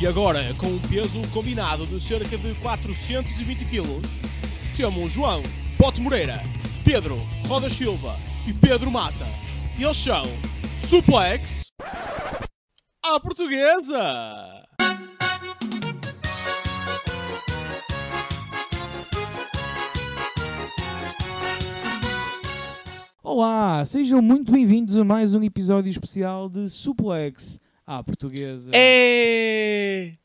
E agora, com um peso combinado de cerca de 420 kg, temos João Pote Moreira, Pedro Roda Silva e Pedro Mata. Eles são Suplex à Portuguesa! Olá, sejam muito bem-vindos a mais um episódio especial de Suplex à Portuguesa. É!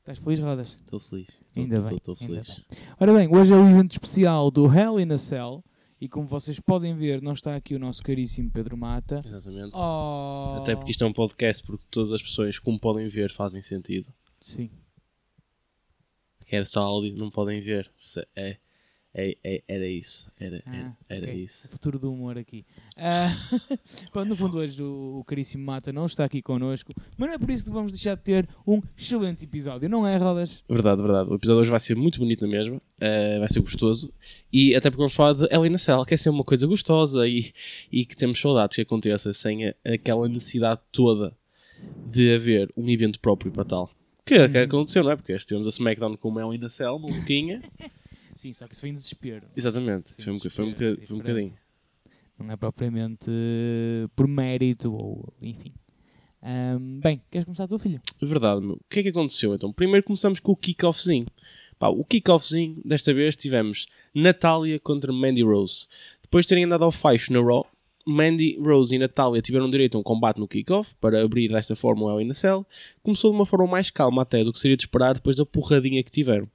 Estás feliz, Rodas? Estou feliz. Ainda bem, Estou feliz. Ora bem, hoje é o evento especial do Hell in a Cell e como vocês podem ver, não está aqui o nosso caríssimo Pedro Mata. Exatamente. Oh, Até porque isto é um podcast, porque todas as pessoas, como podem ver, fazem sentido. Sim. Que é só áudio, não podem ver. É, é, é- era isso. Era, Ah, era, era ok. O isso. futuro do humor aqui. Ah, pronto, no fundo, hoje o, o caríssimo Mata não está aqui connosco, mas não é por isso que vamos deixar de ter um excelente episódio, não é, Rodas? Verdade, verdade. O episódio hoje vai ser muito bonito na mesma. eh, vai ser gostoso. E até porque vamos falar de Ellen Cell, que é sempre uma coisa gostosa e, e que temos saudades que aconteça sem a- aquela necessidade toda de haver um evento próprio para tal. Que, que Uhum. aconteceu, não é? Porque tivemos a SmackDown com o Ellen Cell, maluquinha. Sim, só que isso vem em desespero. Exatamente. Sim, Foi um, foi um, desespero, boca- foi um bocadinho. Não é propriamente eh, por mérito ou enfim. Ahm, bem, queres começar tu, filho? Verdade, meu. O que é que aconteceu então? Primeiro começamos com o kick-offzinho. Pá, o kick-offzinho, desta vez tivemos Natália contra Mandy Rose. Depois de terem andado ao faixo na Raw, Mandy Rose e Natália tiveram direito a um combate no kick-off para abrir desta forma o a Cell. Começou de uma forma mais calma até do que seria de esperar depois da porradinha que tiveram.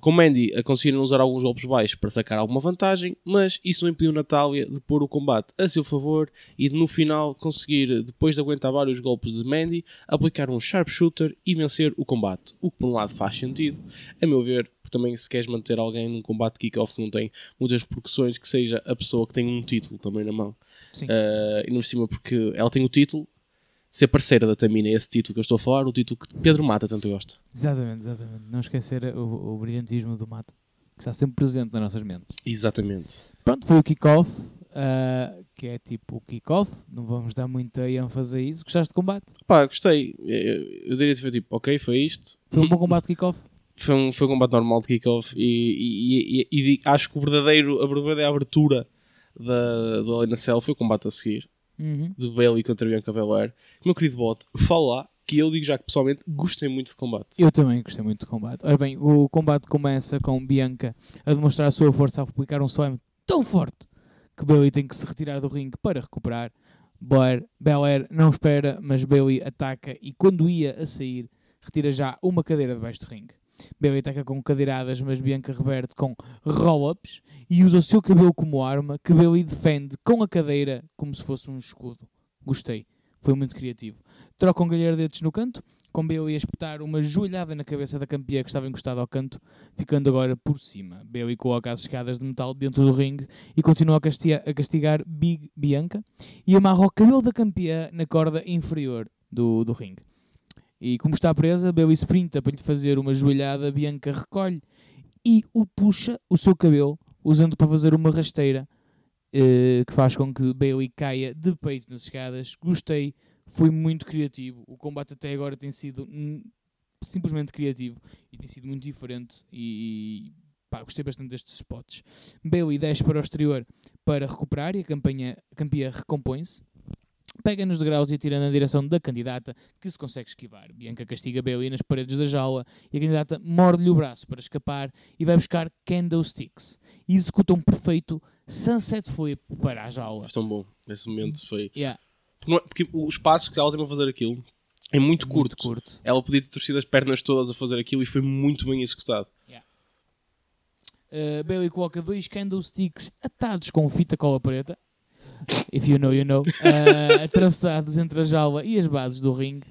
Com Mandy a conseguiram usar alguns golpes baixos para sacar alguma vantagem, mas isso não impediu Natália de pôr o combate a seu favor e de no final conseguir, depois de aguentar vários golpes de Mandy, aplicar um sharpshooter e vencer o combate. O que por um lado faz sentido, a meu ver, porque também se queres manter alguém num combate kick-off que não tem muitas repercussões, que seja a pessoa que tem um título também na mão. Sim. Uh, e no cima porque ela tem o título, ser parceira da Tamina é esse título que eu estou a falar, o título que Pedro Mata tanto gosta. Exatamente, exatamente. Não esquecer o, o brilhantismo do Mata, que está sempre presente nas nossas mentes. Exatamente. Pronto, foi o kick-off, ah, que é tipo o kick-off, não vamos dar muita ênfase a isso. Gostaste de combate? Pá, gostei. Eu, eu diria que foi tipo, ok, foi isto. Foi um bom combate de kick-off? Foi um, foi um combate normal de kickoff e, e, e, e acho que o verdadeiro, a verdadeira abertura da, do Alena Cell foi o combate a seguir, Uhum. de Bailey contra Bianca Belair. Meu querido bot, fala lá que eu digo já que pessoalmente gostei muito de combate. Eu também gostei muito do combate. Ora bem, o combate começa com Bianca a demonstrar a sua força a aplicar um slam tão forte que Bailey tem que se retirar do ringue para recuperar. Blair, Belair não espera, mas Bailey ataca e quando ia a sair, retira já uma cadeira debaixo do ringue. Bailey ataca com cadeiradas, mas Bianca reverte com roll-ups e usa o seu cabelo como arma que Bailey defende com a cadeira como se fosse um escudo. Gostei. Foi muito criativo. Trocam galhardetes no canto, com Bailey a espetar uma joelhada na cabeça da campeã que estava encostada ao canto, ficando agora por cima. Bailey coloca as escadas de metal dentro do ringue e continua a castigar, a castigar Big Bianca e amarra o cabelo da campeã na corda inferior do, do ringue. E como está presa, Bailey sprinta para lhe fazer uma joelhada, Bianca recolhe e o puxa o seu cabelo, usando para fazer uma rasteira eh, que faz com que Bailey caia de peito nas escadas. Gostei, foi muito criativo. O combate até agora tem sido simplesmente criativo e tem sido muito diferente. E pá, gostei bastante destes spots. Bailey desce para o exterior para recuperar e a, campanha, a campeã recompõe-se. Pega nos degraus e atira na direção da candidata, que se consegue esquivar. Bianca castiga Bailey nas paredes da jaula e a candidata morde-lhe o braço para escapar e vai buscar candlesticks. E executa um perfeito sunset flip para a jaula. Foi tão bom. Nesse momento foi. Yeah, Porque, é- porque o espaço que ela tem para fazer aquilo é muito curto. muito curto. Ela podia ter torcido as pernas todas a fazer aquilo e foi muito bem executado. Uh, Bailey coloca dois candlesticks atados com fita cola preta. If you know, you know. uh, atravessados entre a jaula e as bases do ringue.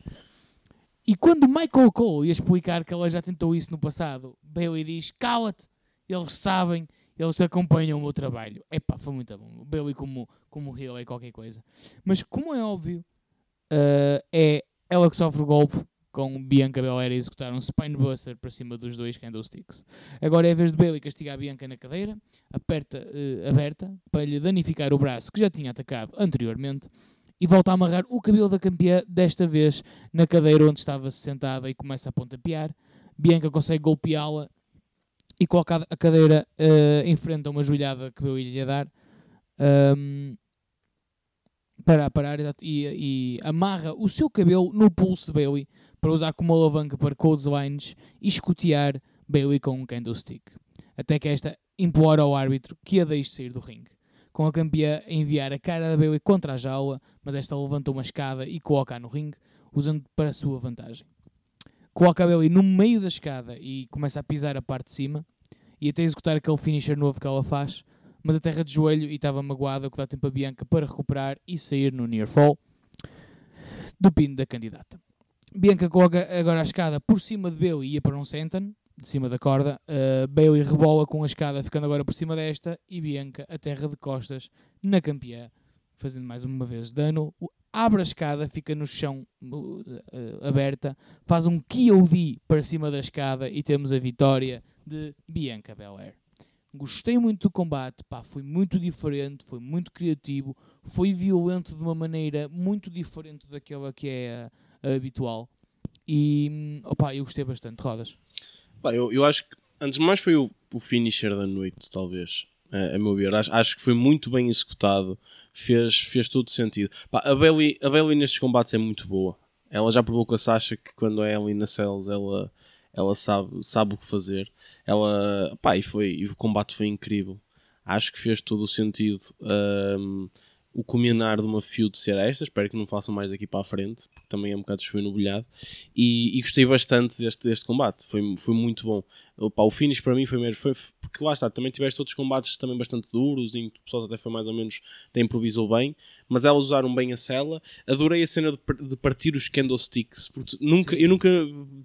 E quando Michael Cole ia explicar que ela já tentou isso no passado, Bailey diz: Cala-te, eles sabem, eles acompanham o meu trabalho. Epá, foi muito bom. Bailey como, como heel é qualquer coisa. Mas como é óbvio, uh, é ela que sofre o golpe com Bianca Belair a executar um Spinebuster para cima dos dois candlesticks. Agora é a vez de Bailey castigar a Bianca na cadeira, aperta, eh, aberta, para lhe danificar o braço que já tinha atacado anteriormente, e volta a amarrar o cabelo da campeã, desta vez na cadeira onde estava sentada e começa a pontapear. Bianca consegue golpeá-la e coloca a cadeira uh, em frente a uma joelhada que Bailey lhe dar um, para parar e, e, amarra o seu cabelo no pulso de Bailey para usar como alavanca para codes lines e escotear Bailey com um candlestick. Até que esta implora ao árbitro que a deixe sair do ringue com a campeã a enviar a cara da Bailey contra a jaula, mas esta levanta uma escada e coloca-a no ringue, usando para a sua vantagem. Coloca a Bailey no meio da escada e começa a pisar a parte de cima, e até executar aquele finisher novo que ela faz, mas a terra de joelho e estava magoada, o que dá tempo a Bianca para recuperar e sair no near fall do pino da candidata. Bianca coloca agora a escada por cima de Bailey e ia para um senton, de cima da corda. Uh, rebola com a escada, ficando agora por cima desta. E Bianca a terra de costas na campeã, fazendo mais uma vez dano. Abre a escada, fica no chão uh, aberta, faz um KOD para cima da escada e temos a vitória de Bianca Belair. Gostei muito do combate, pá, foi muito diferente, foi muito criativo, foi violento de uma maneira muito diferente daquela que é a habitual. E, hum, opa, eu gostei bastante. Rodas. Pá, eu, eu acho que, antes de mais, foi o, o finisher da noite, talvez. A, a meu ver, acho, acho que foi muito bem executado, fez, fez todo sentido. Pá, a, Bailey, a Bailey nestes combates é muito boa. Ela já provou com a Sasha que quando é ali na Cells ela, ela sabe, sabe o que fazer. Ela, pá, e, foi, e o combate foi incrível. Acho que fez todo o sentido. Um, o culminar de uma feud ser esta. Espero que não façam mais daqui para a frente, porque também é um bocado chover no bolhado. E, e, gostei bastante deste, deste combate, foi, foi muito bom. Opa, o finish para mim foi mesmo, foi, porque lá está, também tiveste outros combates também bastante duros, em que o pessoal até foi mais ou menos, até improvisou bem, mas elas usaram bem a cela. Adorei a cena de, de partir os candlesticks, porque nunca, eu nunca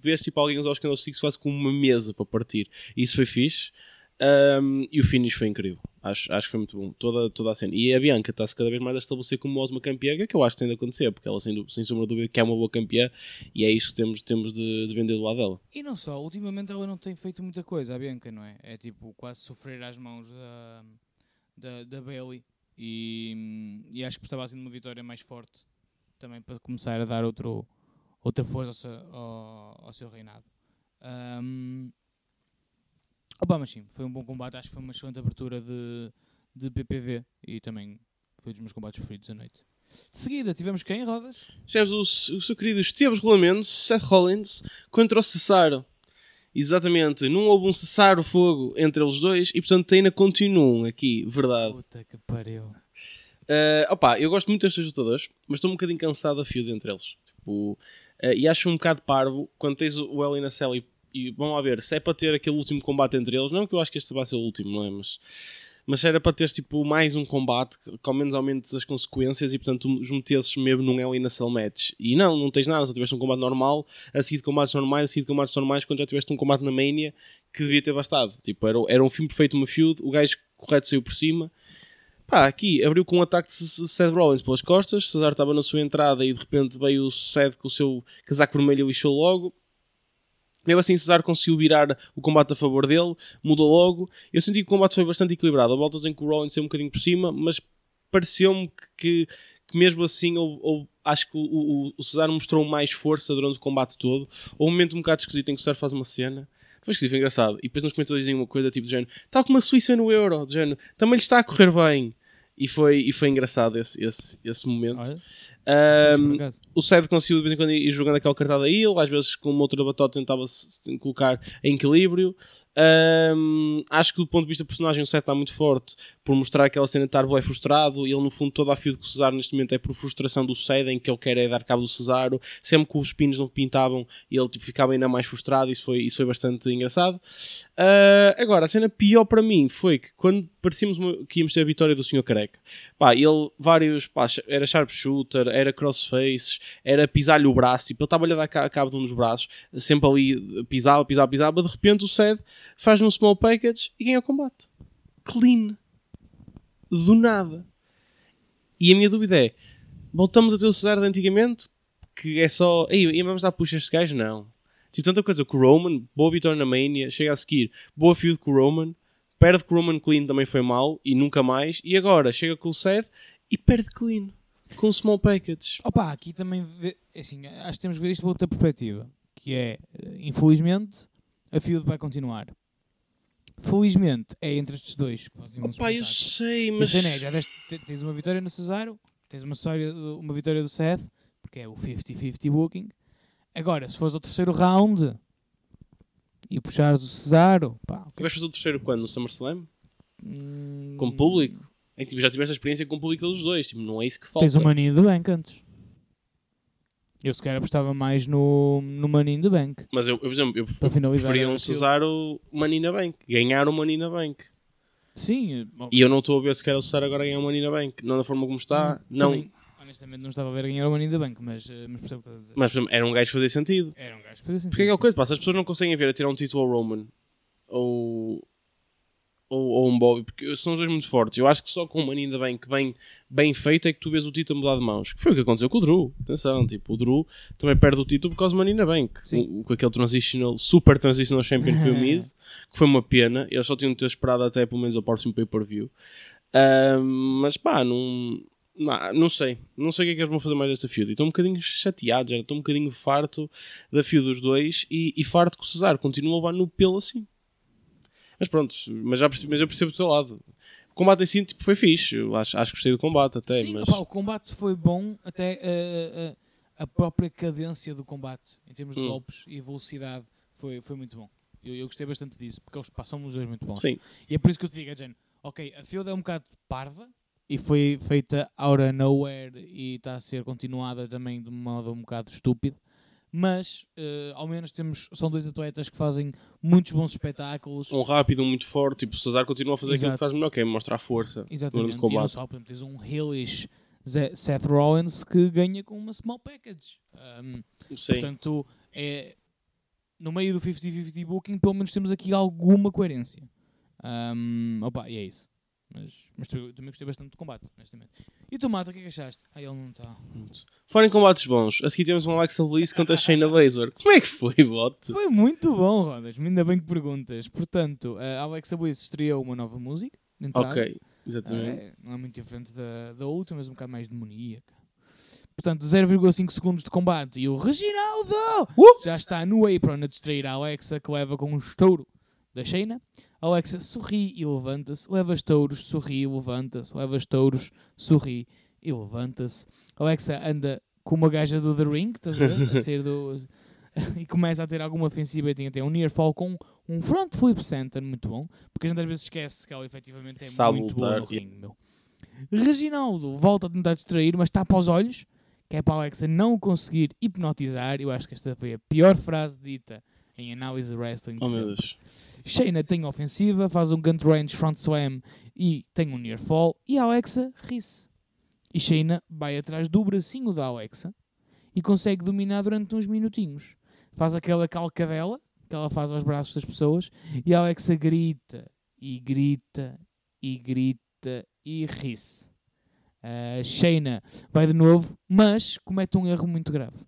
vi tipo alguém usar os candlesticks quase como uma mesa para partir. E isso foi fixe. Um, e o finish foi incrível. Acho, acho que foi muito bom. Toda, toda a cena. E a Bianca está-se cada vez mais a estabelecer como uma campeã, que eu acho que tem de acontecer, porque ela, sem, sem sombra de dúvida, que é uma boa campeã e é isso que temos, temos de, de, vender do lado dela. E não só, ultimamente ela não tem feito muita coisa, a Bianca, não é? É tipo quase sofrer às mãos da, da, da Bailey. E, e acho que estava sendo uma vitória mais forte também para começar a dar outro, outra força ao seu, ao, ao seu reinado. Um, Opa, mas sim, foi um bom combate, acho que foi uma excelente abertura de, de PPV e também foi dos meus combates preferidos da noite. De seguida, tivemos quem, Rodas? Tivemos o, o seu querido Esteves Rolamentos, Seth Rollins, contra o Cesaro. Exatamente, não houve um cessar-o-fogo entre eles dois e portanto ainda continuam aqui, verdade. Puta que pariu. Uh, opa, eu gosto muito destes lutadores, mas estou um bocadinho cansado a fio entre eles. Tipo, uh, e acho um bocado parvo quando tens o El Nacel e e vamos lá ver, se é para ter aquele último combate entre eles, não que eu acho que este vai ser o último, não é? Mas, mas era para ter tipo mais um combate que ao menos aumente as consequências e portanto os metesses mesmo num Hell in a Cell match. E não, não tens nada, só tiveste um combate normal, a seguir de combates normais, a seguir de combates normais, quando já tiveste um combate na Mania que devia ter bastado. Tipo, era, era um filme perfeito, uma feud, o gajo correto saiu por cima. Pá, aqui abriu com um ataque de Seth Rollins pelas costas, Cesar estava na sua entrada e de repente veio o Seth com o seu casaco vermelho e lixou logo mesmo assim, Cesar conseguiu virar o combate a favor dele, mudou logo. Eu senti que o combate foi bastante equilibrado. A voltas em que o Rollins saiu um bocadinho por cima, mas pareceu-me que, que, mesmo assim, ou, ou acho que o, o, o, Cesar mostrou mais força durante o combate todo. Houve um momento um bocado esquisito em que o Cesar faz uma cena. Foi esquisito, foi engraçado. E depois nos comentários dizem uma coisa tipo do género: tal como a Suíça no Euro, do género, também lhe está a correr bem. E foi, e foi engraçado esse, esse, esse momento. Um, o Sed conseguiu de vez em quando ir jogando aquela cartada a ele, às vezes com uma outra batota tentava-se colocar em equilíbrio. Um, acho que do ponto de vista do personagem o Seth está muito forte por mostrar aquela cena de estar bem frustrado. E ele no fundo toda a fio do Cesaro neste momento é por frustração do Seth em que ele quer é dar cabo do Cesaro. Sempre que os pinos não pintavam ele tipo, ficava ainda mais frustrado. Isso foi, isso foi bastante engraçado. Uh, agora a cena pior para mim foi que quando parecíamos que íamos ter a vitória do Sr. Careca pá, ele vários pá, era sharpshooter, era crossface era pisar-lhe o braço tipo, ele estava a dar cabo de um dos braços sempre ali pisava, pisava, pisava de repente o Seth faz um small package e ganha o combate. Clean. Do nada. E a minha dúvida é: voltamos a ter o Cesaro de antigamente? Que é só. Ei, vamos dar puxa a este gajo? Não. Tipo, tanta coisa com o Roman, boa vitória na Mania, chega a seguir, boa feud com o Roman, perde com o Roman clean também foi mal e nunca mais, e agora chega com o Seth e perde clean. com small package. Opa, aqui também vê, assim, acho que temos que ver isto por outra perspectiva, que é, eh, infelizmente, a feud vai continuar. Felizmente é entre estes dois que fazem um Opa, eu sei, mas. cena é, já deste- te- tens uma vitória no Cesaro, tens uma, história uma vitória do Seth, porque é o 50-50 booking. Agora, se fores ao terceiro round e puxares o Cesaro, pá, ok. Vais fazer o terceiro quando? No SummerSlam? Hum, Com público? É que tipo, já tiveste a experiência com o público dos dois. Tipo, não é isso que falta. Tens o in the Bank antes. Eu sequer apostava mais no, no Money in the Bank. Mas eu, eu, por exemplo, eu preferia um. Cesaro Manina Bank. Ganhar o Manina Bank. Sim, E eu não estou a ver se quer o Cesaro agora ganhar o Manina Bank. Não da forma como está. hum, não. Honestamente não estava a ver ganhar o Money in the Bank, mas, eh, mas percebo o que estás a dizer. Mas, por exemplo, era um gajo que fazia sentido. Era um gajo que fazia sentido. Porque é aquela coisa, pá, se as pessoas não conseguem ver a tirar um título ao Roman ou, ou, ou um Bobby, porque são os dois muito fortes. Eu acho que só com o Money in the Bank bem, bem feito é que tu vês o título mudar de mãos. Que foi o que aconteceu com o Drew. Atenção, tipo, o Drew também perde o título por causa do Money in the Bank. Com, com aquele transitional, super transitional champion que foi o Miz, que foi uma pena. Eles só tinham de ter esperado até pelo menos ao próximo pay-per-view. Ahm, mas pá, não, não, não sei. Não sei o que é que eles vão fazer mais desta feud. E estou um bocadinho chateado, já estou um bocadinho farto da feud dos dois e, e farto que o Cesar continua a levar no pelo assim. Mas pronto, mas, já percebi, mas eu percebo do teu lado. O combate em si tipo, foi fixe. Eu acho, acho que gostei do combate até. Sim, mas... opá, o combate foi bom, até eh, eh, a própria cadência do combate, em termos de Hum. golpes e velocidade, foi, foi muito bom. Eu, eu gostei bastante disso, porque eles passam os dois muito bons. Sim, E é por isso que eu te digo, Jen, ok, a field é um bocado parva e foi feita out of nowhere e está a ser continuada também de um modo um bocado estúpido, mas eh, ao menos temos, são dois atletas que fazem muitos bons espetáculos. um rápido, um muito forte. Tipo, o Cesar continua a fazer aquilo Exato. que faz melhor, que é mostrar força Exatamente, o e não combate. só, por exemplo, tens um heelish Ze- Seth Rollins que ganha com uma small package. Um, Sim. Portanto, é, no meio do 50-50 booking, pelo menos temos aqui alguma coerência. Um, opa, e é isso. Mas, mas tu- também gostei bastante do combate, honestamente. E tu, Mata, o que é que achaste? Ah, ele não está. Fora em combates bons, a seguir temos um Alexa Bliss contra a Shayna Baszler. Como é que foi, bote? Foi muito bom, Rodas. Ainda bem que perguntas. Portanto, a Alexa Bliss estreou uma nova música. de entrada. Ok, exatamente. É, não é muito diferente da, da outra, mas um bocado mais demoníaca. Portanto, 0,5 segundos de combate e o Reginaldo Uh! já está no apron a distrair a Alexa que leva com um estouro da Shayna. Alexa sorri e levanta-se, leva estouros, sorri e levanta-se, leva estouros, sorri e levanta-se. Alexa anda com uma gaja do The Ring, estás a ver? A ser do... e começa a ter alguma ofensiva e tem até um near fall com um front flip center muito bom, porque a gente às vezes esquece que ela efetivamente é Sabe muito boa no ringue, meu. Reginaldo volta a tentar distrair, mas tapa os olhos, que é para a Alexa não conseguir hipnotizar. Eu acho que esta foi a pior frase dita em análise wrestling. Oh meu sempre. Deus. Shayna tem ofensiva, faz um gun range front slam e tem um near fall. E a Alexa ri-se. E Shayna vai atrás do bracinho da Alexa e consegue dominar durante uns minutinhos. Faz aquela calcadela que ela faz aos braços das pessoas e a Alexa grita e grita e grita e ri-se. A Shayna vai de novo, mas comete um erro muito grave.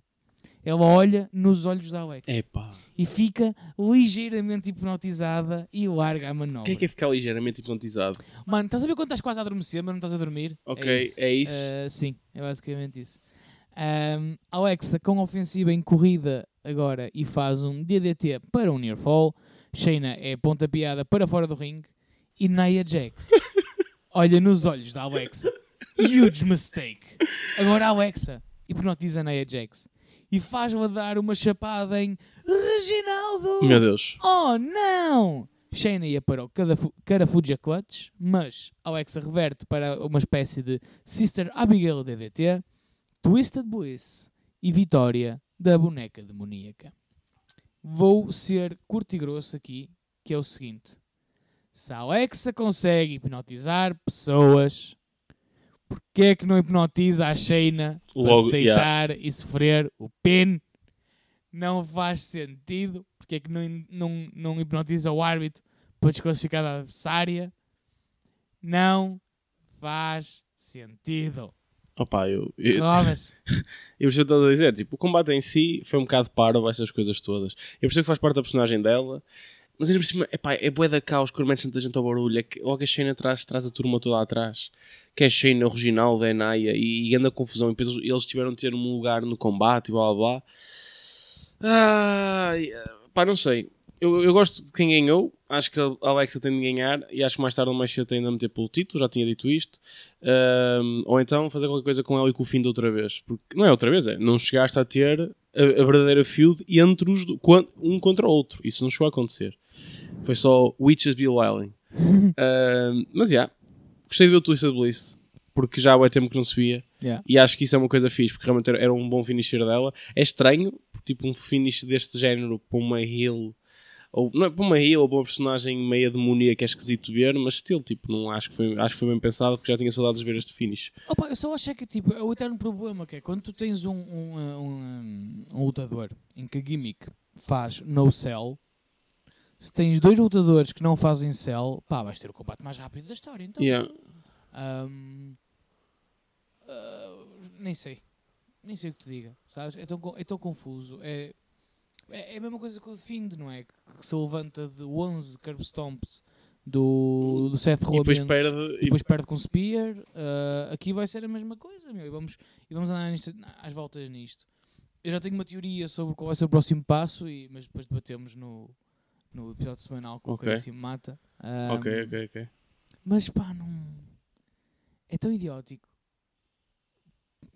Ela olha nos olhos da Alexa Epá. e fica ligeiramente hipnotizada e larga a O manobra. que é que é ficar ligeiramente hipnotizado? Mano, estás a ver quando estás quase a adormecer, mas não estás a dormir? Ok, É isso. é isso. Ah, sim, é basicamente isso. Ahm, Alexa com ofensiva em corrida agora e faz um DDT para um near fall. Shayna é pontapeada para fora do ringue e Nia Jax olha nos olhos da Alexa. Huge mistake. Agora a Alexa hipnotiza a Nia Jax e faz-la dar uma chapada em Reginaldo. Meu Deus. Oh não! Shayna ia para o Carafu- Carafuja Clutch, mas Alexa reverte para uma espécie de Sister Abigail DDT, Twisted Bliss e vitória da boneca demoníaca. Vou ser curto e grosso aqui, que é o seguinte. Se a Alexa consegue hipnotizar pessoas, porquê é que não hipnotiza a Shayna para se deitar e sofrer o pin? Não faz sentido. Porque é que não, não, não hipnotiza o árbitro para desclassificar a adversária? Não faz sentido. Opa, eu, eu, Rodas. eu percebo o a dizer. Tipo, o combate em si foi um bocado parvo, essas coisas todas. Eu percebo que faz parte da personagem dela. Mas ainda por cima, epá, é bué da caos quando mete tanta gente ao barulho. É que logo a Shane atrás traz a turma toda atrás. Que é Shane original da Enaya e, e anda confusão. E depois eles tiveram de ter um lugar no combate e blá blá blá. Ai, pá, não sei. Eu, eu gosto de quem ganhou. Acho que a Alexa tem de ganhar. E acho que mais tarde ou mais cedo tem de meter pelo título. Já tinha dito isto. Ahm, ou então fazer qualquer coisa com ela e com o fim de outra vez. Porque não é outra vez, é. Não chegaste a ter a, a verdadeira feud entre os um contra o outro. Isso não chegou a acontecer. Foi só Witches Be Wilding. Ahm, mas já. Gostei de ver o Twisted Bliss. Porque já há tempo que não se via. Yeah. E acho que isso é uma coisa fixe, porque realmente era, um bom finisher dela. É estranho, tipo, um finish deste género para uma heel, ou não é para uma heel ou para uma personagem meia demoníaca que é esquisito ver, mas still, tipo, não acho que foi, acho que foi bem pensado, porque já tinha saudades de ver este finish. Opa, eu só acho é que tipo, é o eterno problema que é quando tu tens um, um, um, um lutador em que a gimmick faz no sell, se tens dois lutadores que não fazem sell, pá, vais ter o combate mais rápido da história. Então, Yeah. Ahm, ah, nem sei. Nem sei o que te diga, sabes? É tão, é tão confuso. É, é, é a mesma coisa que o Find, não é? Que, se levanta de 11 curb stomps do, do Seth E depois Rollins perde. e depois perde com o Spear. ah, aqui vai ser a mesma coisa, meu. E vamos, e vamos andar nisto- às voltas nisto. Eu já tenho uma teoria sobre qual vai ser o próximo passo, e, mas depois debatemos no, no episódio semanal com Ok. o Caríssimo Mata. Ahm, Ok, ok, ok. mas pá, não. É tão idiótico.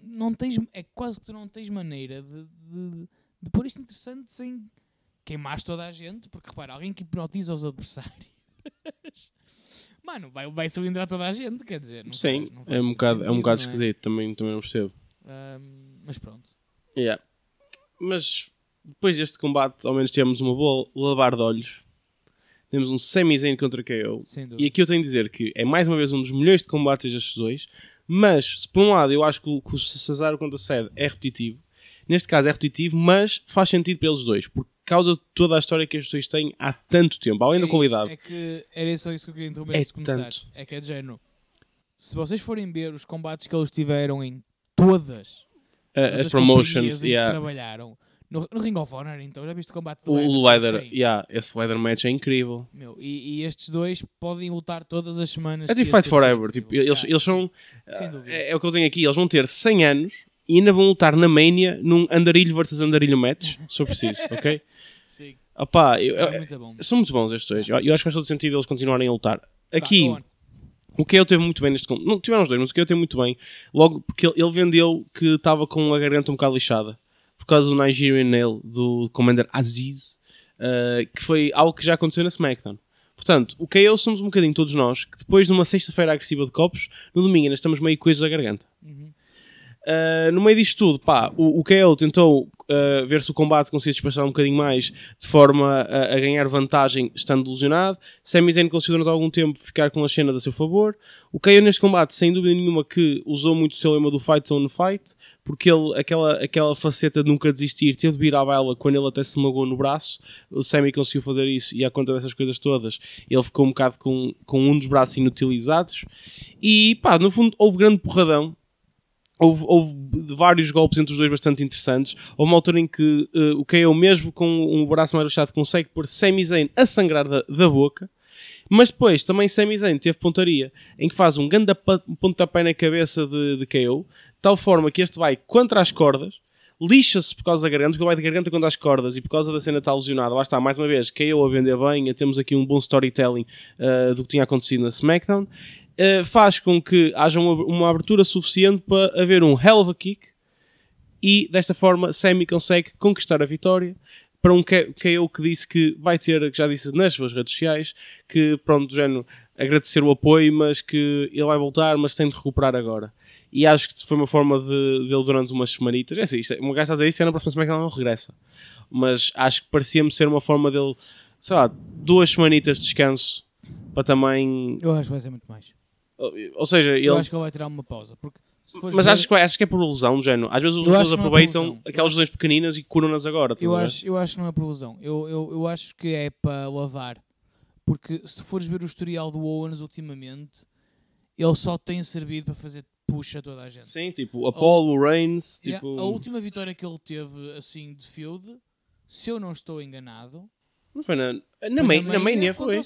Não tens, é quase que tu não tens maneira de, de, de pôr isto interessante sem queimares toda a gente. Porque repara, alguém que hipnotiza os adversários. Mano, vai, vai cilindrar toda a gente, quer dizer. Não Sim, faz- não faz é um bocado, é um sentido, bocado é? esquisito, também, também não percebo. Ahm, mas pronto. Yeah. Mas depois deste combate, ao menos tivemos uma boa lavar de olhos. Temos um Sami Zayn contra KO. E aqui eu tenho de dizer que é mais uma vez um dos melhores de combates destes dois. Mas, se por um lado eu acho que o, que o Cesaro contra Sed é repetitivo, neste caso é repetitivo, mas faz sentido para eles dois, por causa de toda a história que estes dois têm há tanto tempo, além É da isso, qualidade. É que era só isso que eu queria interromper É antes de começar. tanto. É que é de género. Se vocês forem ver os combates que eles tiveram em todas A- as, as promotions, que yeah. trabalharam. No, no Ring of Honor, então, já viste o combate do o Leather Leather, yeah, esse Leather match é incrível. Meu, e, e estes dois podem lutar todas as semanas. É tipo Fight ser Forever, tipo, eles, Yeah, eles são. Dúvida. É, é o que eu tenho aqui, eles vão ter 100 anos e ainda vão lutar na Mania num andarilho versus andarilho match, se for preciso, ok? Sim. Opá, eu, É eu- muito bom. são muito bons estes dois. Eu, eu acho que faz todo sentido eles continuarem a lutar. Aqui, on. o que eu teve muito bem neste combate. Não tiveram os dois, mas o que eu teve muito bem. Logo, porque ele, ele vendeu que estava com a garganta um bocado lixada. Causa do Nigerian Nail do Commander Aziz. uh, que foi algo que já aconteceu na SmackDown. Portanto, o KO somos um bocadinho todos nós que depois de uma sexta-feira agressiva de copos, no domingo ainda estamos meio coisas da garganta. Uhum. Uh, no meio disto tudo, pá, o, o KO tentou uh, ver se o combate conseguia despachar um bocadinho mais de forma a, a ganhar vantagem estando lesionado. Sami Zayn conseguiu durante algum tempo ficar com as cenas a seu favor. O KO neste combate, sem dúvida nenhuma, que usou muito o seu lema do Fight on Fight, porque ele, aquela, aquela faceta de nunca desistir, teve de vir à baila quando ele até se magoou no braço. O Sami conseguiu fazer isso e, à conta dessas coisas todas, ele ficou um bocado com, com um dos braços inutilizados. E pá, no fundo, houve grande porradão. Houve, houve vários golpes entre os dois bastante interessantes. Houve uma altura em que eh, o KO, mesmo com um braço mais lixado, consegue pôr Sami Zayn a sangrar da, da boca. Mas depois também Sami Zayn teve pontaria em que faz um grande pontapé na cabeça de, de KO, de tal forma que este vai contra as cordas, lixa-se por causa da garganta, porque ele vai de garganta contra as cordas e por causa da cena estar lesionada. Lá está, mais uma vez, KO a vender bem, temos aqui um bom storytelling eh, do que tinha acontecido na SmackDown. Eh, faz com que haja uma, uma abertura suficiente para haver um hell of a kick e desta forma Sammy consegue conquistar a vitória para um K- KO que disse que vai ter, que já disse nas suas redes sociais, que pronto, do género, agradecer o apoio, mas que ele vai voltar, mas tem de recuperar agora. E acho que foi uma forma de, dele durante umas semanitas. É assim, isto, é- uma gaja está a dizer isso e na próxima semana ele não regressa. Mas acho que parecia-me ser uma forma dele, sei lá, duas semanitas de descanso para também. Eu acho que vai ser muito mais. Ou seja, ele. Eu acho que ele vai tirar uma pausa. Porque Mas ver- acho que, acho que é por lesão, do género. Às vezes os não é aproveitam. Eu aquelas lesões pequeninas e curam-nas agora. Eu a acho, eu acho que não é por lesão. Eu, eu, eu acho que é para lavar. Porque se tu fores ver o historial do Owens ultimamente, ele só tem servido para fazer puxa a toda a gente. Sim, tipo, Apollo, Reigns, Yeah, tipo... A última vitória que ele teve assim de feud, se eu não estou enganado, Não foi na. Na, Foi Mania, na Mania foi.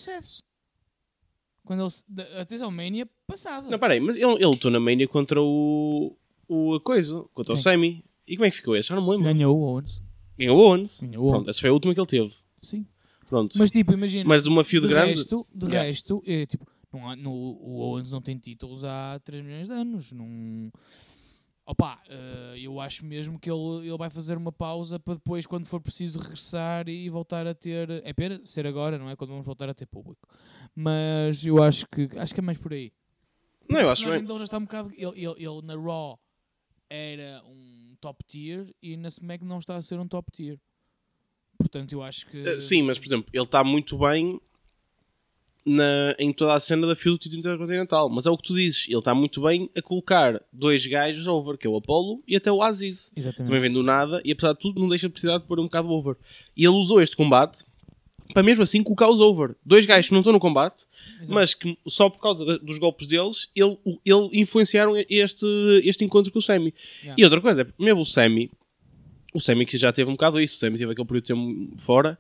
Quando ele, atenção, Mania passada. Não, peraí, mas ele, ele lutou na Mania contra o. O a coisa, contra o Quem? Semi. E como é que ficou esse? Já não me lembro. Ganhou o Owens. Ganhou o Owens. Ganhou o Pronto, essa foi a última que ele teve. Sim. Pronto. Mas tipo, imagina. Mas de uma feud de grande. resto, de Yeah. resto é, tipo, não há, no, o Owens não tem títulos há 3 milhões de anos. Não... Opa, eh, eu acho mesmo que ele, ele vai fazer uma pausa para depois, quando for preciso, regressar e voltar a ter. É pena ser agora, não é? Quando vamos voltar a ter público. Mas eu acho que acho que é mais por aí. Não, eu acho bem. dele já está um bocado. Ele, ele, ele na Raw era um top tier e na Smack não está a ser um top tier. Portanto, eu acho que. Uh, Sim, mas por exemplo, ele está muito bem na, em toda a cena da feud do título intercontinental. Mas é o que tu dizes, ele está muito bem a colocar dois gajos over, que é o Apollo e até o Aziz. Exatamente. Também vem do nada e apesar de tudo não deixa de precisar de pôr um bocado over. E ele usou este combate para mesmo assim colocar os over. Dois gajos que não estão no combate, Exato. mas que só por causa dos golpes deles, ele, ele influenciaram este, este encontro com o Sammy. Yeah. E outra coisa, mesmo o Sammy, o Sammy que já teve um bocado isso, o Sammy teve aquele período de tempo fora,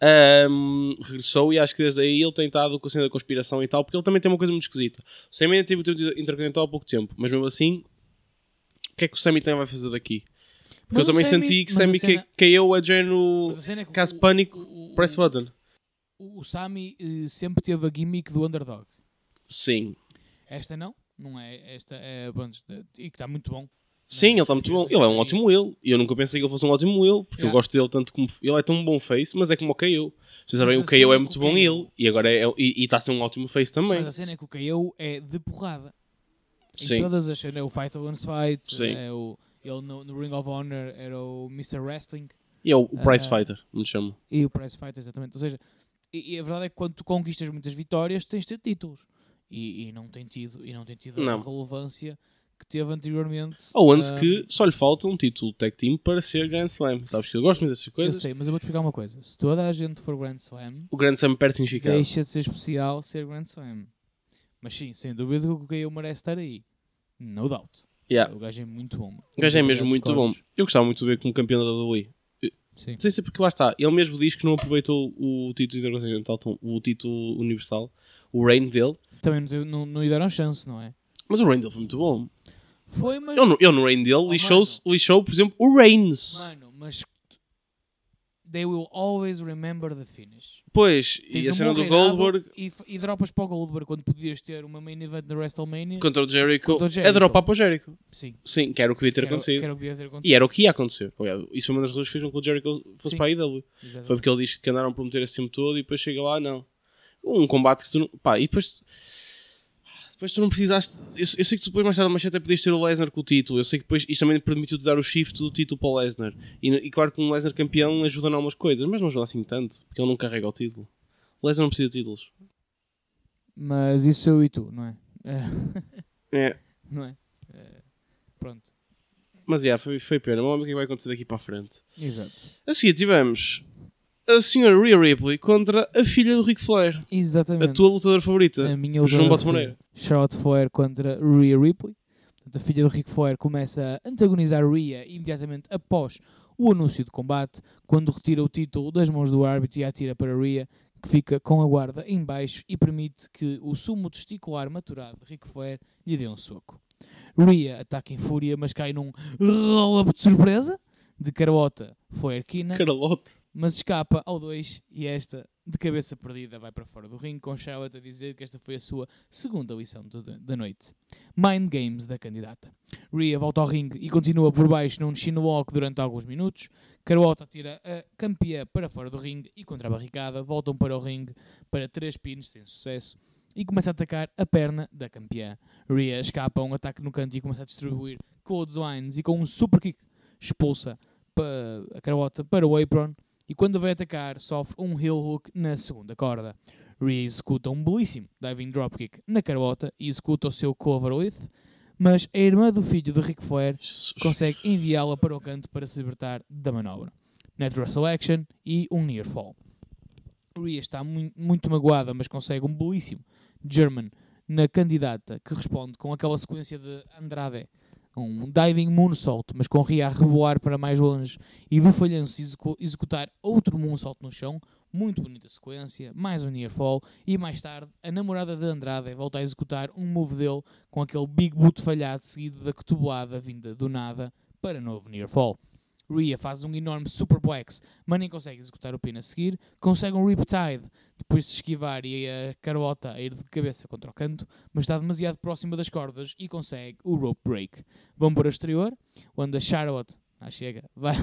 ahm, regressou e acho que desde aí ele tem estado com a cena da conspiração e tal, porque ele também tem uma coisa muito esquisita. O Sammy ainda teve o tempo intercontinental há pouco tempo, mas mesmo assim, o que é que o Sammy também vai fazer daqui? Porque Mas eu também Sammy- senti que Sammy cena- caiu a género é que caso o- pânico, o- press button. O, o Sami eh, sempre teve a gimmick do underdog. Sim. Esta não, não é. Esta é, de- e que está muito bom. Sim, ele está muito bom. Ele é um ótimo Will. E eu nunca pensei que ele fosse um ótimo Will, porque eu Yeah. gosto dele tanto como. Ele é tão bom face, mas é como o KO. Vocês sabem, o KO é é muito bom ele. E agora é. E e está a ser um ótimo face também. Mas a cena é que o KO é de porrada. Em Sim. todas as cenas, é o Fight Owens Fight, Sim. é o, ele no, no Ring of Honor era o Mr. Wrestling E é o, o Price Ah. Fighter, me chamo. e o Prize Fight, exatamente. Ou seja, e, e a verdade é que quando tu conquistas muitas vitórias, tens de ter títulos. E, e não tem tido, e não tem tido Não. a relevância que teve anteriormente. Ou antes Ah, que só lhe falta um título tag team para ser Grand Slam. Sabes que eu gosto muito dessas Eu coisas. sei, mas eu vou-te explicar uma coisa. Se toda a gente for Grand Slam, O Grand Slam perde significado. deixa de ser especial ser Grand Slam. Mas sim, sem dúvida que o KO merece estar aí. No doubt. Yeah. O gajo é muito bom. O gajo é mesmo muito bom. Eu gostava muito de ver como campeão da WWE. Sim. Não sei se é porque lá está. Ele mesmo diz que não aproveitou o título intercontinental, então, o título universal, o reign dele. Também não, não, não lhe deram chance, não é? Mas o reign dele foi muito bom. Foi, mas. No, ele no reign dele Oh, lixou, lixou, por exemplo, o Reigns. Mano, mas. They will always remember the finish. Pois, Tens e a cena do Goldberg E, e dropas para o Goldberg quando podias ter uma main event da WrestleMania. contra o Jericho, Contra o é Jericho. dropar para o Jericho. Sim. Sim, que era o que devia ter acontecido. que era o que devia ter acontecido. E era o que ia acontecer. Isso foi uma das razões que fez com que o Jericho fosse Sim. para a IW. Exatamente. Foi porque ele disse que andaram a prometer esse tempo todo e depois chega lá, não. Um combate que tu não. Pá, e depois. Depois tu não precisaste. Eu, eu sei que tu depois mais tarde cedo até podias ter o Lesnar com o título. Eu sei que depois isto também permitiu dar o shift do título para o Lesnar. E, e claro que um Lesnar campeão ajuda em algumas coisas, mas não ajuda assim tanto, porque ele não carrega o título. O Lesnar não precisa de títulos. Mas isso eu e tu, não é? É, É. não é? É, Pronto. Mas yeah, foi, foi pena. Vamos ver o que vai acontecer daqui para a frente. Exato. A seguir tivemos a senhora Rhea Ripley contra a filha do Ric Flair. A Exatamente. tua lutadora favorita. A minha João outra Bote foi Moreira. Charlotte Flair contra Rhea Ripley. Portanto, a filha do Ric Flair começa a antagonizar Rhea imediatamente após o anúncio de combate, quando retira o título das mãos do árbitro e a atira para Rhea, que fica com a guarda em baixo e permite que o sumo testicular maturado de Ric Flair lhe dê um soco. Rhea ataca em fúria, mas cai num roll-up de surpresa de Carlota Flair-Kina Caralote. Mas escapa ao 2 e esta, de cabeça perdida, vai para fora do ringue, com Charlotte a dizer que esta foi a sua segunda lição da noite. Mind Games da candidata. Rhea volta ao ringue e continua por baixo num chin walk durante alguns minutos. Carlota tira a campeã para fora do ringue e contra a barricada voltam para o ringue para três pins sem sucesso e começa a atacar a perna da campeã. Rhea escapa a um ataque no canto e começa a distribuir clotheslines e com um super kick expulsa a Carlota para o apron e quando vai atacar sofre um heel hook na segunda corda. Rhea executa um belíssimo diving dropkick na Carlota e executa o seu cover with, mas a irmã do filho de Ric Flair consegue enviá-la para o canto para se libertar da manobra. Net Wrestle Action e um Near Fall. Rhea está mui- muito magoada, mas consegue um belíssimo German na candidata que responde com aquela sequência de Andrade. Um diving moonsault, mas com Rhea a reboar para mais longe e do falhanço execu- executar outro moonsault no chão, Muito bonita sequência, mais um near fall e mais tarde a namorada de Andrade volta a executar um move dele com aquele big boot falhado seguido da cotovelada vinda do nada para novo near fall. Rhea faz um enorme superplex, mas nem consegue executar o pin a seguir. Consegue um Riptide depois de esquivar e a carota a ir de cabeça contra o canto, mas está demasiado próxima das cordas e consegue o rope break. Vão para o exterior, onde a Charlotte ah, chega, vai,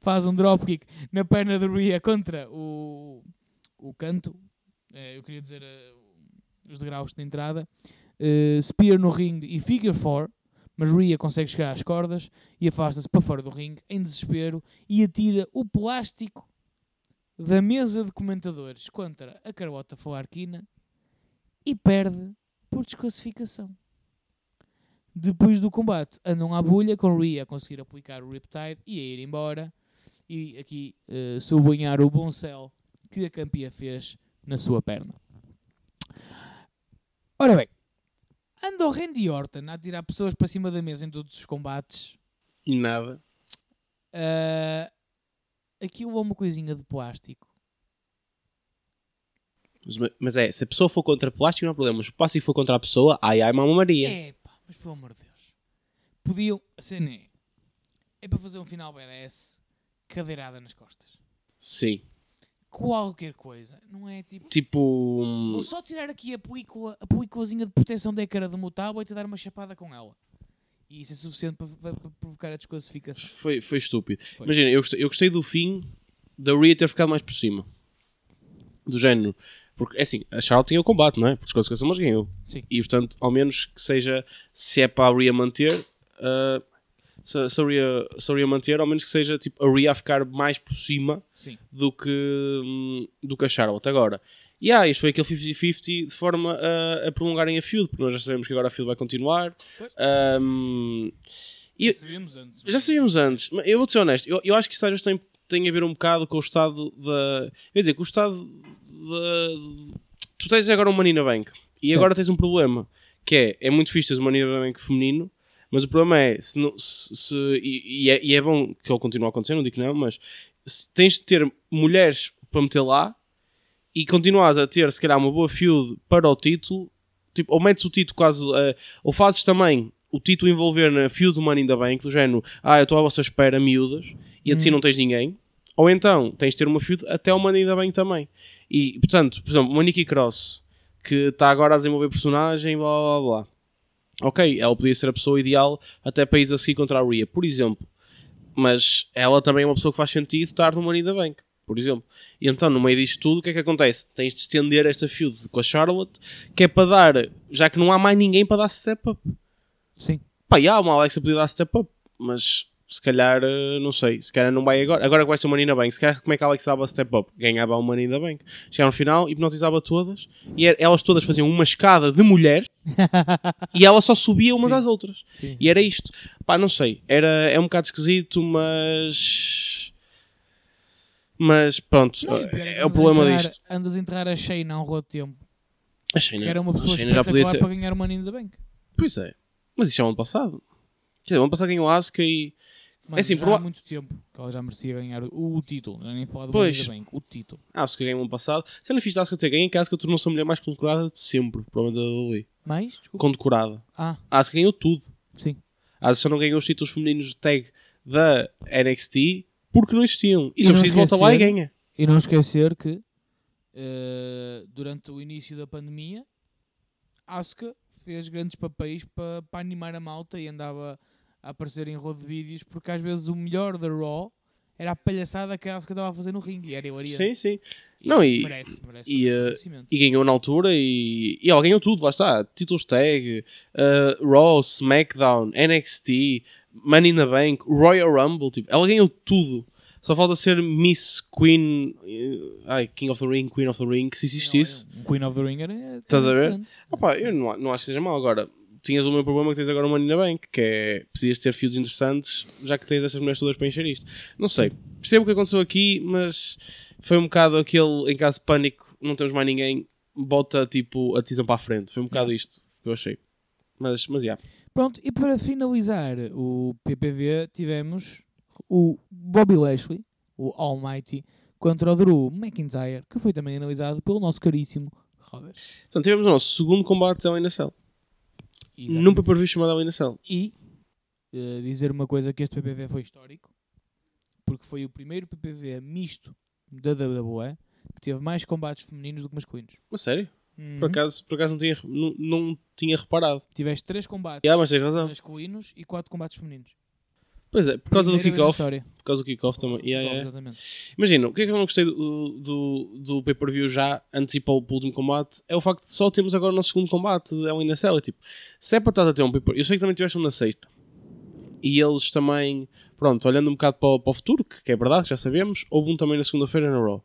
faz um dropkick na perna de Rhea contra o, o canto. Eh, eu queria dizer eh, os degraus de entrada. Eh, spear no ringue e figure 4 mas Rhea consegue chegar às cordas e afasta-se para fora do ringue em desespero e atira o plástico da mesa de comentadores contra a Carlota Falarquina e perde por desclassificação. Depois do combate, andam à bulha com Rhea a conseguir aplicar o Riptide e a ir embora. E aqui uh, sublinhar o bom céu que a campeã fez na sua perna. Ora bem, anda o Randy Orton a tirar pessoas para cima da mesa em todos os combates. E nada. Uh, aquilo é uma coisinha de plástico. Mas, mas é, se a pessoa for contra plástico não há problema. Mas se o plástico for contra a pessoa, ai ai, mamma Maria. É pá, mas pelo amor de Deus. Podiam, a cena é, é para fazer um final BDS cadeirada nas costas. Sim. Qualquer coisa, não é tipo. Tipo. Ou só tirar aqui a película, a peliculazinha de proteção da cara do meu e dar uma chapada com ela. E isso é suficiente para, para- para provocar a desclassificação. Foi, foi estúpido. Foi. Imagina, eu gostei, eu gostei do fim da Rhea ter ficado mais por cima. Do género. Porque, é assim, a Charlotte tinha o combate, não é? Por desclassificação, mas ganhou. Sim. E, portanto, ao menos que seja, se é para a Rhea manter, ah, se, se, manter, ao menos que seja tipo, a Rhea a ficar mais por cima Sim. do que, hum, do que a Charlotte. Agora, e ah, isto foi aquele 50-50 de forma a, a prolongarem a feud, porque nós já sabemos que agora a feud vai continuar. Pois. Ahm, e- sabíamos antes. já sabíamos antes, mas eu vou ser honesto, eu, eu acho que isto às vezes tem, tem a ver um bocado com o estado da. Quer dizer, com o estado da. Tu tens agora um the Bank e Certo. agora tens um problema que é: é muito fixe teres um in the Bank feminino, mas o problema é: se, não- se- se- e, e é, e é bom que ele continue a acontecer, não digo que não, mas se tens de ter mulheres para meter lá e continuas a ter, se calhar, uma boa feud para o título, tipo, ou metes o título quase, eh, ou fazes também o título envolver na do Money the Bank, do género, ah, eu estou à vossa espera, miúdas, e assim Hum. não tens ninguém, ou então tens de ter uma feud até o Money the Bank também. E, portanto, por exemplo, uma Nikki Cross, que está agora a desenvolver personagem, blá blá blá. Ok, ela podia ser a pessoa ideal até para ir a seguir contra a Rhea, por exemplo. Mas ela também é uma pessoa que faz sentido estar no Money in the Bank, por exemplo. E então, no meio disto tudo, o que é que acontece? Tens de estender esta feud com a Charlotte, que é para dar, já que não há mais ninguém para dar step up. Sim. Pá, já, uma Alexa podia dar step up, mas se calhar, eh, não sei, se calhar não vai agora. Agora vai ser in the Bank, se calhar como é que a Alexa dava step up? Ganhava in the Bank. Chegava no final, hipnotizava todas, e elas todas faziam uma escada de mulheres, e ela só subia umas Sim. às outras. Sim. E era isto. Pá, não sei. Era, é um bocado esquisito, mas. Mas pronto, Não, é, que o problema entrar- disto. Andas a entrar a Shayna há um tempo. A Shayna, Que era uma pessoa já podia ter. para ganhar in the Bank. Pois é. Mas isso é o ano passado. Quer dizer, o ano passado ganhou a Asuka e. Mano, assim, já por há muito tempo que ela já merecia ganhar o, o título. Não é nem falar do Pois. Bank. O título. A Asuka ganhou ano passado. Sendo fixe da Asuka ter ganho, que tornou-se a mulher mais condecorada de sempre, provavelmente da WWE. Mais? Desculpa. Condecorada. Ah, A Asuka ganhou tudo. sim. A Asuka só não ganhou os títulos femininos de tag da NXT porque não existiam. E E se eu não preciso, volta lá e ganha. E não esquecer que eh, durante o início da pandemia, Asuka fez grandes papéis para para animar a malta e andava a aparecer em rodo de vídeos porque às vezes o melhor da Raw era a palhaçada que Asuka estava a fazer no ringue e era hilariante. Sim, sim. Não, e- merece, merece e, um eh. E ganhou na altura e, e ela ganhou tudo, lá está. Títulos tag, uh, Raw, SmackDown, NXT, Money in the Bank, Royal Rumble, tipo, ela ganhou tudo. Só falta ser Miss Queen, eh, ai, King of the Ring, Queen of the Ring, que se existisse. Um Queen of the Ring era, era Estás a ver? Opa, eu não, não acho que seja mal. Agora, tinhas o mesmo problema que tens agora in the Bank, que é precisas ter fios interessantes, já que tens essas mulheres todas para encher isto. Não sei, percebo o que aconteceu aqui, mas foi um bocado aquele, em caso de pânico, não temos mais ninguém, bota tipo a decisão para a frente. Foi um bocado isto que eu achei. Mas, mas, já. Pronto, e para finalizar o PPV tivemos o Bobby Lashley, o Almighty, contra o Drew McIntyre, que foi também analisado pelo nosso caríssimo Rodas. Então tivemos o nosso segundo combate da Lina Cell. Num pay-per-view chamado Cell. E eh, dizer uma coisa que este PPV foi histórico, porque foi o primeiro PPV misto da WWE que teve mais combates femininos do que masculinos. Mas sério? Uhum. Por acaso, por acaso não, tinha, não, não tinha reparado. Tiveste três combates Yeah, masculinos e quatro combates femininos. Pois é, por causa do kickoff. Por causa do kickoff também. Yeah, yeah. Exatamente. Imagina, o que é que eu não gostei do, do, do pay-per-view já antecipa o último combate é o facto de só temos agora o nosso segundo combate de Hell in a Cell. É tipo, se é para estar a ter um pay-per-view, eu sei que também tiveste um na sexta. E eles também, pronto, olhando um bocado para, o- para o futuro, que, que é verdade, já sabemos, houve um também na segunda-feira na Raw.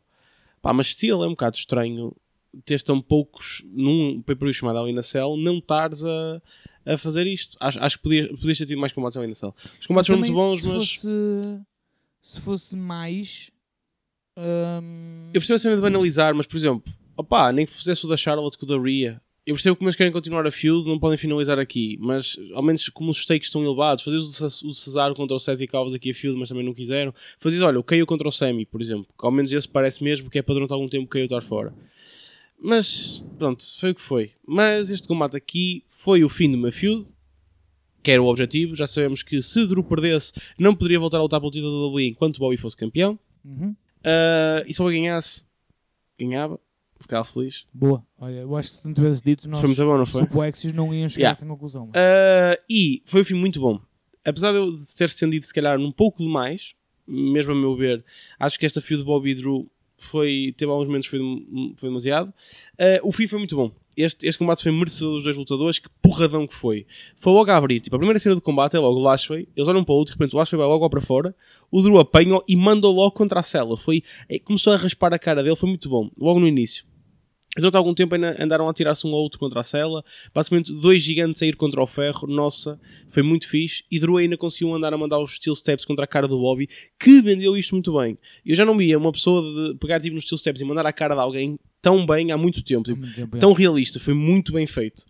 Pá, mas still é um bocado estranho teres tão poucos num pay-per-view chamado Hell in a Cell, não estares a, a fazer isto. Acho, acho que podias, podias ter tido mais combates Hell in a Cell. Os combates foram muito bons, se mas... Fosse, se fosse mais. hum, Eu percebo a cena de banalizar, mas por exemplo, opá, nem que fizesse o da Charlotte com o da Rhea. Eu percebo que eles querem continuar a feud, não podem finalizar aqui, mas ao menos como os stakes estão elevados, fazes o Ces- o Cesaro contra o Seth e Calvas aqui a feud, mas também não quiseram. Fazes, olha, o KO contra o Semi, por exemplo, que ao menos esse parece mesmo que é para durante algum tempo o KO estar fora. Mas pronto, foi o que foi. Mas este combate aqui foi o fim de uma feud, que era o objetivo. Já sabemos que se Drew perdesse, não poderia voltar a lutar pelo título da WWE enquanto Bobby fosse campeão. uhum. Uh, e se Bobby ganhasse, ganhava, ficava feliz. Boa. Olha, eu acho que se não tivesse dito, nós Foi muito bom, não foi? suplexos não iam chegar Yeah. a essa conclusão. Uh, e foi um filme muito bom. Apesar de eu ter estendido, se calhar, um pouco demais, mesmo a meu ver, acho que esta feud de Bobby e Drew foi, teve alguns momentos que foi, foi demasiado. Uh, o fim foi muito bom. Este, este combate foi merecedor dos dois lutadores. Que porradão que foi. Foi logo a abrir. Tipo, a primeira cena do combate é logo o Lashley. Eles olham para o outro, de repente o Lashley vai logo para fora. O Drew apanha e manda logo contra a cela. Foi, eh, começou a raspar a cara dele. Foi muito bom. Logo no início. Durante algum tempo andaram a tirar-se um ao outro contra a cela. Basicamente, dois gigantes a ir contra o ferro. Nossa, foi muito fixe. E Drew ainda conseguiu andar a mandar os steel steps contra a cara do Bobby, que vendeu isto muito bem. Eu já não via uma pessoa de pegar tipo, nos steel steps e mandar a cara de alguém tão bem há muito tempo. Tipo, muito tempo, tão realista. Foi muito bem feito.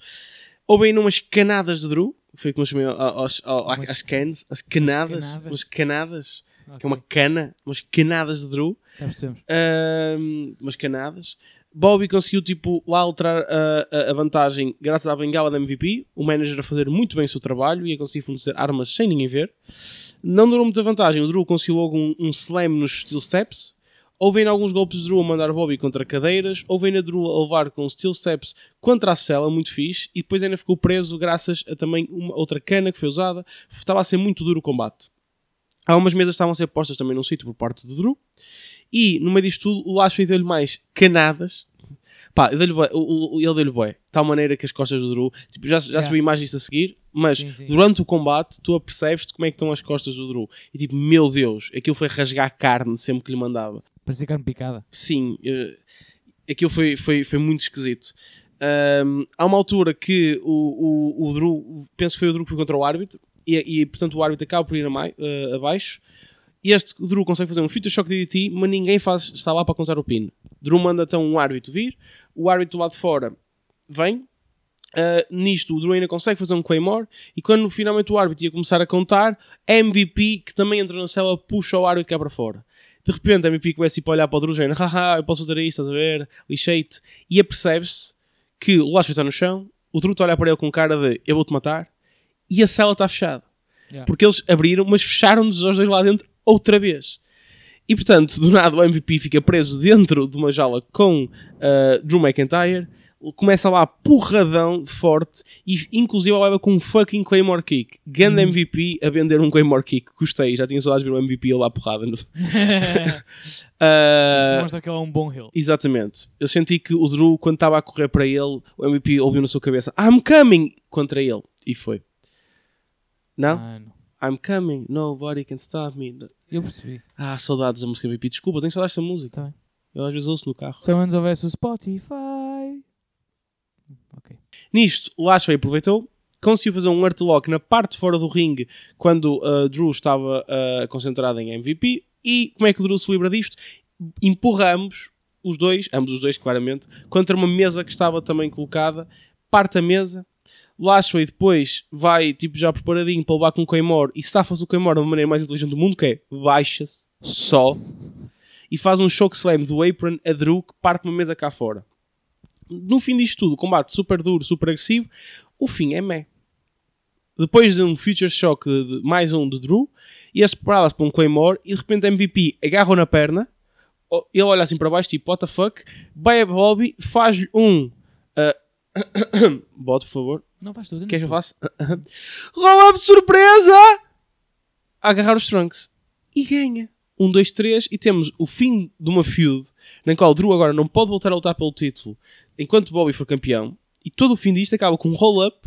Houve ainda umas canadas de Drew, que foi como eu chamei aos, aos, Umas- às cans, as canadas, canadas. umas canadas, Ok, que é uma cana, umas canadas de Drew. Já percebemos. Ahm, umas canadas. Bobby conseguiu tipo, lá alterar a, a- vantagem graças à bengala da MVP. O manager a fazer muito bem o seu trabalho e a conseguir fornecer armas sem ninguém ver. Não durou muita vantagem. O Drew conseguiu logo um, um slam nos steel steps. Houve ainda alguns golpes de Drew a mandar Bobby contra cadeiras. Houve ainda Drew a levar com steel steps contra a cela, muito fixe. E depois ainda ficou preso graças a também uma outra cana que foi usada. Estava a ser muito duro o combate. Há umas mesas estavam a ser postas também num sítio por parte do Drew. E no meio disto tudo, o Lashley deu-lhe mais canadas. Pá, bué- o- o- ele deu-lhe bué. De tal maneira que as costas do Drew. Tipo, já, já Yeah. se viu imagens a seguir, mas Sim, sim. durante o combate tu apercebes-te como é que estão as costas do Drew. E tipo, meu Deus, aquilo foi rasgar carne sempre que lhe mandava. Parecia carne picada. Sim, eh, aquilo foi, foi, foi muito esquisito. Ahm, há uma altura que o, o, o Drew, penso que foi o Drew que foi contra o árbitro, e, e portanto o árbitro acaba por ir a mai- eh, abaixo. E este Drew consegue fazer um Future Shock DDT, mas ninguém faz, está lá para contar o pin. Drew manda então um árbitro vir, o árbitro do lado de fora vem. ah, nisto, o Drew ainda consegue fazer um Claymore. E quando finalmente o árbitro ia começar a contar, MVP, que também entra na cela, puxa o árbitro cá para fora. De repente, a MVP começa a ir para olhar para o Drew, dizendo: haha, eu posso fazer isto, estás a ver? Lixei-te. E apercebe-se que o Lashley está no chão, o Drew está a olhar para ele com cara de eu vou-te matar, e a cela está fechada. Yeah. Porque eles abriram, mas fecharam-nos os dois lá dentro outra vez. E portanto, do nada o MVP fica preso dentro de uma jaula com uh, Drew McIntyre, começa lá porradão forte e inclusive leva com um fucking Claymore Kick. Ganda Hum. MVP a vender um Claymore Kick. Gostei, já tinha saudades de ver o MVP lá porrada. no- Isto Uh, demonstra que ele é um bom heel. Exatamente. Eu senti que o Drew, quando estava a correr para ele, o MVP ouviu na sua cabeça I'm coming! contra ele. E foi. Não? Mano, I'm coming, nobody can stop me. eu percebi. Ah, saudades da música MVP. Desculpa, tenho saudades dessa música. Tá bem. Eu às vezes ouço no carro. Se ao menos houvesse o Spotify. Ok. Nisto, o Lashley aproveitou, conseguiu fazer um Lock na parte de fora do ringue quando uh, Drew estava uh, concentrado em MVP. E como é que o Drew se livra disto? Empurramos os dois, ambos os dois, claramente, contra uma mesa que estava também colocada, parte a mesa. Lashley depois vai, tipo, já preparadinho para levar com o Claymore e safa-se o Claymore da maneira mais inteligente do mundo, que é baixa-se só. e faz um choke slam do apron a Drew que parte uma mesa cá fora. No fim disto tudo, combate super duro, super agressivo, o fim é meh. Depois de um Future Shock, de, mais um de Drew, e as preparadas para um Claymore, e de repente MVP agarra na perna, ele olha assim para baixo, tipo, what the fuck, vai a Bobby, faz-lhe um... Uh, bote, por favor. Não faz tudo. Queres que eu faça? Roll-up de surpresa! A agarrar os Trunks. E ganha. Um, dois, três. E temos o fim de uma feud na qual Drew agora não pode voltar a lutar pelo título enquanto Bobby for campeão. E todo o fim disto acaba com um roll-up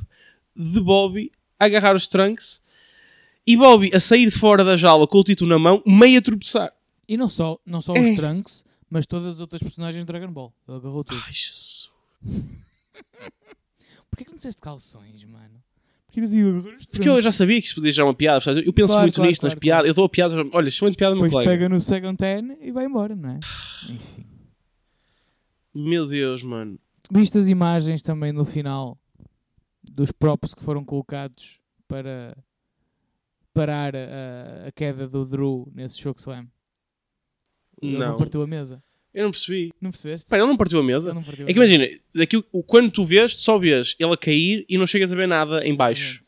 de Bobby a agarrar os Trunks e Bobby a sair de fora da jaula com o título na mão, meio a tropeçar. E não só, não só É. os Trunks, mas todas as outras personagens de Dragon Ball. Ele agarrou tudo. Ai, Jesus. Porquê que não disseste calções, mano? Porque eu já sabia que isto podia gerar uma piada. percebes? Eu penso Claro, muito claro, nisto, nas claro, piadas. claro. Eu dou a piada. Olha, excelente piada, meu Depois colega. pega no second ten e vai embora, não é? Enfim. Meu Deus, mano. Viste as imagens também no final dos props que foram colocados para parar a, a queda do Drew nesse choke slam? Ele não Não. partiu a mesa. Eu não percebi. Não percebeste? Espera, ele não partiu a mesa? Não partiu É que imagina, daquilo, quando tu vês, tu só vês ele a cair e não chegas a ver nada em baixo.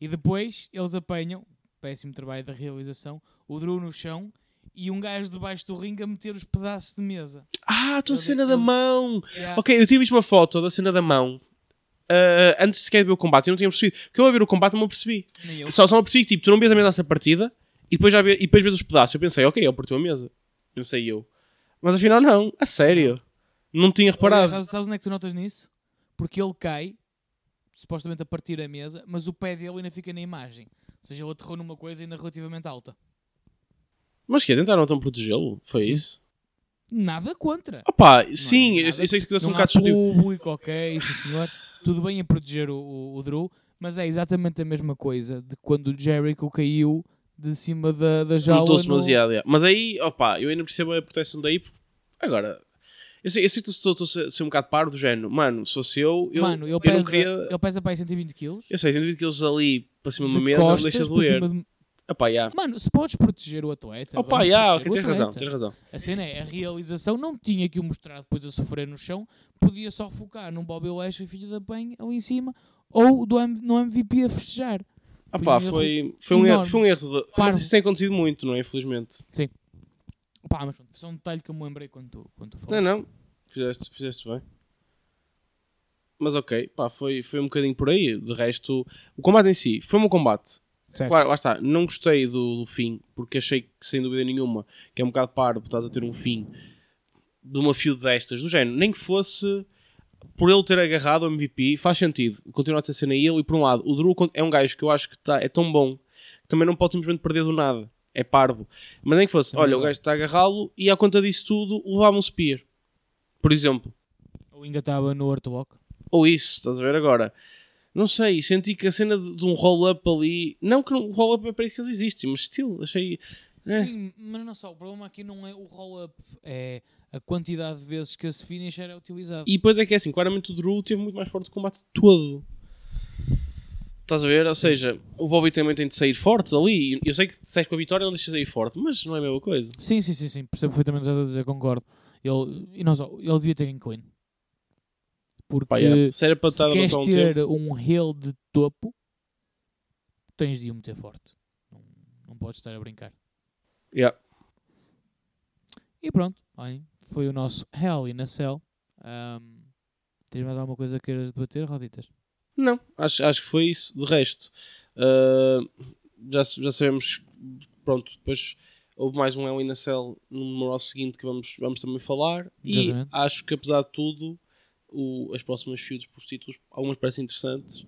E depois eles apanham, péssimo trabalho da realização, o Drew no chão e um gajo debaixo do ringue a meter os pedaços de mesa. Ah, a tua cena da mão! Yeah. Ok, eu tinha visto uma foto da cena da mão. ah, antes sequer de ver o combate, eu não tinha percebido. Porque eu a ver o combate não me eu. Só, só me apercebi que tipo, tu não vês a mesa dessa partida e depois, já vê, e depois vês os pedaços. Eu pensei, ok, ele partiu a mesa. Pensei eu. Mas afinal não, a sério. Não tinha reparado. sabes, sabes onde é que tu notas nisso? Porque ele cai, supostamente a partir a mesa, mas o pé dele ainda fica na imagem. Ou seja, ele aterrou numa coisa ainda relativamente alta. Mas que tentaram então protegê-lo? Foi Sim. isso? Nada contra. Opa, sim, é eu, eu nada- sei que sou um bocado público, ok, sim senhor. Tudo bem a proteger o, o, o Drew, mas é exatamente a mesma coisa de quando o Jericho caiu de cima da, da jaula. Notou-se no- demasiado. yeah. Mas aí, opa, eu ainda percebo a proteção daí. Agora, eu sei, eu que estou a ser- um bocado parvo do género. Mano, se fosse eu, eu, Mano, ele eu pesa, não queria. ele pesa para aí 120 kg. Eu sei, 120 quilos ali para cima de uma mesa não costas deixa de doer. de- Opa, yeah. Mano, se podes proteger o atleta. Opa, yeah, proteger ok, o tens razão, atleta. tens razão. A cena é, a realização não tinha que o mostrar depois a sofrer no chão, podia só focar num Bobby Lashley, filho da bem, ali em cima, ou do no MVP a festejar. Um erro foi, foi, um erro, foi um erro. de- Mas Parvo. isso tem acontecido muito, não é? Infelizmente. Pá, mas pronto, foi só um detalhe que eu me lembrei quando tu, quando tu Não, falaste. não. Fizeste, fizeste bem. Mas ok, pá, foi, foi um bocadinho por aí. De resto, o combate em si foi um combate. Certo. Claro, lá está. Não gostei do, do fim, porque achei que, sem dúvida nenhuma, que é um bocado parvo, estás a ter um fim de uma field destas, do género. Nem que fosse por ele ter agarrado o MVP, faz sentido. Continuar a ter cena ele, e por um lado, o Drew é um gajo que eu acho que tá, é tão bom que também não pode simplesmente perder do nada. É parvo. Mas nem que fosse, É olha, o verdade. gajo está a agarrá-lo e à conta disso tudo levava um spear. Por exemplo. Ou ainda estava no Earthwalk. Ou isso, estás a ver agora? Não sei, senti que a cena de, de um roll-up ali. Não que o roll-up é para isso que eles existem, mas still, achei. É. Sim, mas não só, o problema aqui não é o roll-up, é a quantidade de vezes que esse finisher é utilizado. E depois é que é assim, claramente o Drew teve muito mais forte o combate todo. Estás a ver? Ou seja, o Bobby também tem de sair forte ali. Eu sei que se sais com a vitória não deixas de sair forte, mas não é a mesma coisa. Sim, sim, sim, sim, percebo perfeitamente o que estás a dizer, concordo. Ele, e não só, ele devia ter em clean. Porque Pá, yeah. Se era para se queres um ter tempo. um heel de topo, tens de o meter forte. Não, não podes estar a brincar. Yeah. E pronto, olhem, foi o nosso Hell in a Cell. Ahm, tens mais alguma coisa que queiras debater, Roditas? Não, acho, acho que foi isso. De resto, ah, já, já sabemos. Pronto, depois houve mais um Hell in a Cell no Memorial seguinte que vamos, vamos também falar. E Exatamente. acho que apesar de tudo, o- as próximas feuds por títulos, algumas parecem interessantes.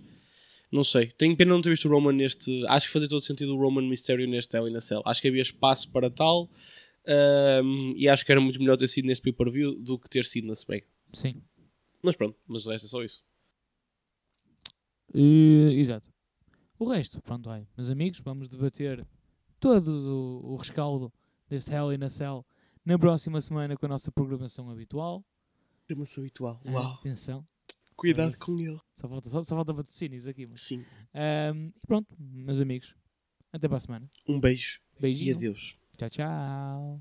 Não sei, tenho pena não ter visto o Roman neste. Acho que fazia todo sentido o Roman Mysterio neste Hell in a Cell. Acho que havia espaço para tal. Ahm, e acho que era muito melhor ter sido neste pay-per-view do que ter sido na SmackDown. Sim. Mas pronto, mas o resto é só isso. Eh, exato. O resto, pronto, vai. Meus amigos, vamos debater todo o, o rescaldo deste Hell in a Cell na próxima semana com a nossa programação habitual. Programação habitual. Ah, atenção, Cuidado Isso. com ele. só falta, só, só falta patrocínios aqui. Mas. Sim. Ahm, e pronto, meus amigos, até para a semana. Um beijo e Beijinho. adeus. Ciao, ciao.